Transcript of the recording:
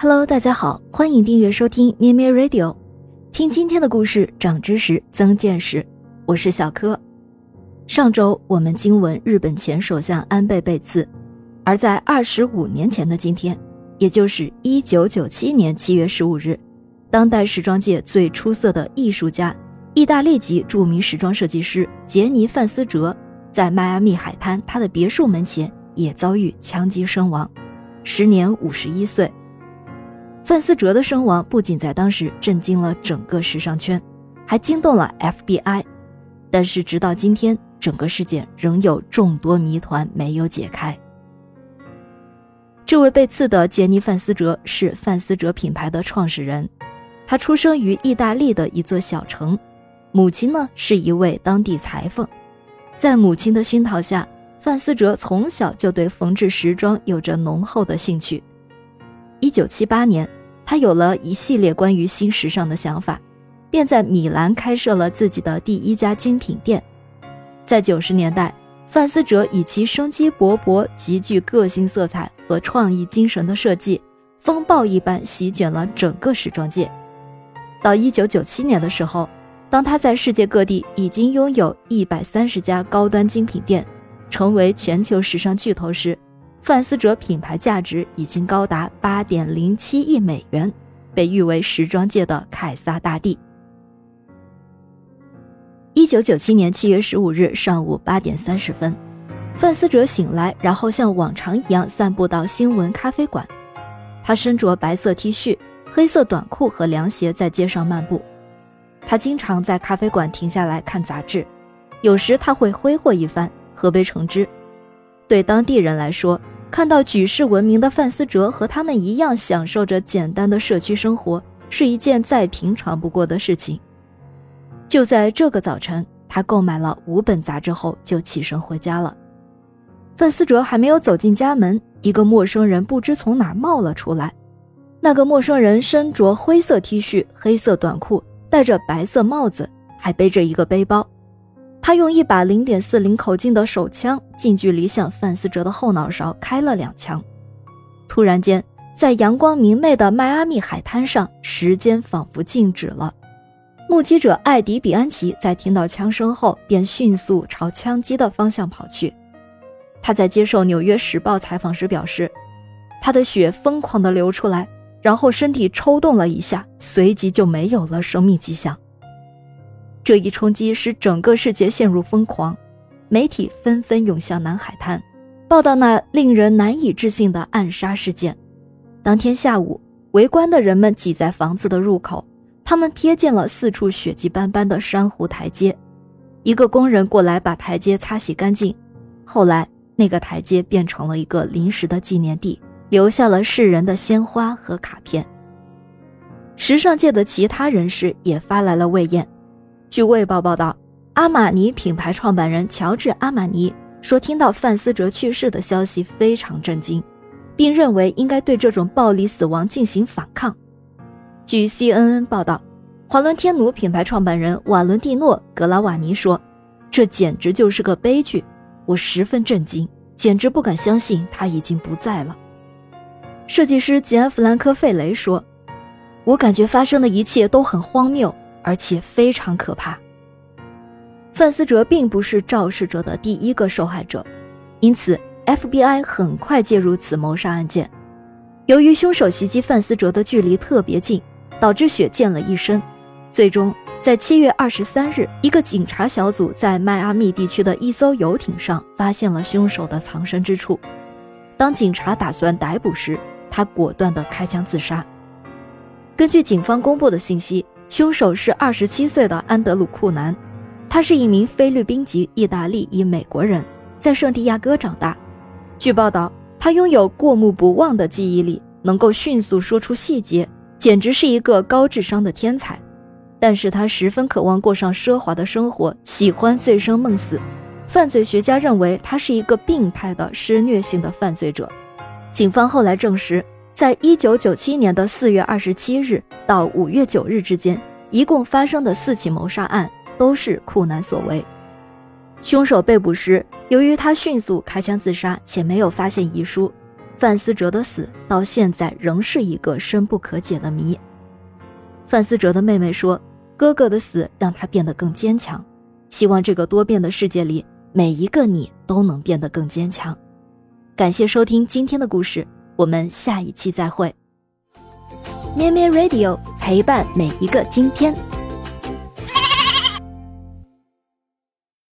Hello，大家好，欢迎订阅收听咩咩 Radio，听今天的故事，长知识，增见识。我是小柯。上周我们经闻日本前首相安倍被刺，而在二十五年前的今天，也就是一九九七年七月十五日，当代时装界最出色的艺术家、意大利籍著名时装设计师杰尼·范思哲，在迈阿密海滩他的别墅门前也遭遇枪击身亡，时年五十一岁。范思哲的身亡不仅在当时震惊了整个时尚圈，还惊动了 FBI。但是直到今天，整个事件仍有众多谜团没有解开。这位被刺的杰尼·范思哲是范思哲品牌的创始人，他出生于意大利的一座小城，母亲呢是一位当地裁缝。在母亲的熏陶下，范思哲从小就对缝制时装有着浓厚的兴趣。一九七八年。他有了一系列关于新时尚的想法，便在米兰开设了自己的第一家精品店。在九十年代，范思哲以其生机勃勃、极具个性色彩和创意精神的设计，风暴一般席卷了整个时装界。到一九九七年的时候，当他在世界各地已经拥有一百三十家高端精品店，成为全球时尚巨头时，范思哲品牌价值已经高达八点零七亿美元，被誉为时装界的凯撒大帝。一九九七年七月十五日上午八点三十分，范思哲醒来，然后像往常一样散步到新闻咖啡馆。他身着白色 T 恤、黑色短裤和凉鞋在街上漫步。他经常在咖啡馆停下来看杂志，有时他会挥霍一番，喝杯橙汁。对当地人来说，看到举世闻名的范思哲和他们一样享受着简单的社区生活，是一件再平常不过的事情。就在这个早晨，他购买了五本杂志后就起身回家了。范思哲还没有走进家门，一个陌生人不知从哪冒了出来。那个陌生人身着灰色 T 恤、黑色短裤，戴着白色帽子，还背着一个背包。他用一把零点四零口径的手枪近距离向范思哲的后脑勺开了两枪。突然间，在阳光明媚的迈阿密海滩上，时间仿佛静止了。目击者艾迪·比安奇在听到枪声后，便迅速朝枪击的方向跑去。他在接受《纽约时报》采访时表示，他的血疯狂地流出来，然后身体抽动了一下，随即就没有了生命迹象。这一冲击使整个世界陷入疯狂，媒体纷纷涌向南海滩，报道那令人难以置信的暗杀事件。当天下午，围观的人们挤在房子的入口，他们瞥见了四处血迹斑斑的珊瑚台阶。一个工人过来把台阶擦洗干净，后来那个台阶变成了一个临时的纪念地，留下了世人的鲜花和卡片。时尚界的其他人士也发来了慰唁。据《卫报》报道，阿玛尼品牌创办人乔治·阿玛尼说：“听到范思哲去世的消息非常震惊，并认为应该对这种暴力死亡进行反抗。”据 CNN 报道，华伦天奴品牌创办人瓦伦蒂诺·格拉瓦尼说：“这简直就是个悲剧，我十分震惊，简直不敢相信他已经不在了。”设计师吉安·弗兰科·费雷说：“我感觉发生的一切都很荒谬。”而且非常可怕。范思哲并不是肇事者的第一个受害者，因此 FBI 很快介入此谋杀案件。由于凶手袭击范思哲的距离特别近，导致血溅了一身。最终，在七月二十三日，一个警察小组在迈阿密地区的一艘游艇上发现了凶手的藏身之处。当警察打算逮捕时，他果断地开枪自杀。根据警方公布的信息。凶手是二十七岁的安德鲁·库南，他是一名菲律宾籍意大利裔美国人，在圣地亚哥长大。据报道，他拥有过目不忘的记忆力，能够迅速说出细节，简直是一个高智商的天才。但是他十分渴望过上奢华的生活，喜欢醉生梦死。犯罪学家认为他是一个病态的施虐性的犯罪者。警方后来证实。在一九九七年的四月二十七日到五月九日之间，一共发生的四起谋杀案都是库南所为。凶手被捕时，由于他迅速开枪自杀且没有发现遗书，范思哲的死到现在仍是一个深不可解的谜。范思哲的妹妹说：“哥哥的死让他变得更坚强，希望这个多变的世界里，每一个你都能变得更坚强。”感谢收听今天的故事，我们下一期再会。咩咩 Radio 陪伴每一个今天。